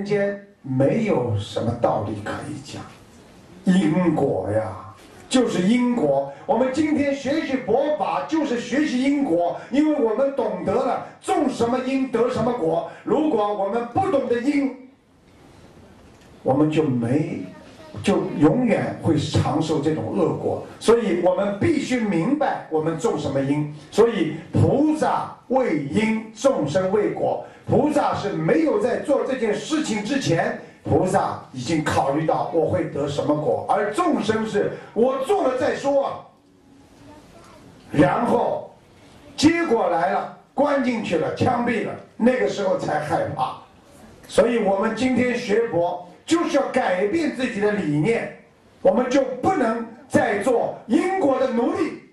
人间没有什么道理可以讲，因果呀，就是因果。我们今天学习佛法，就是学习因果，因为我们懂得了种什么因得什么果。如果我们不懂得因，我们就没。就永远会长受这种恶果，所以我们必须明白我们种什么因。所以菩萨为因，众生为果。菩萨是没有在做这件事情之前，菩萨已经考虑到我会得什么果，而众生是我做了再说，然后结果来了，关进去了，枪毙了，那个时候才害怕。所以我们今天学佛。要改变自己的理念，我们就不能再做英国的奴隶。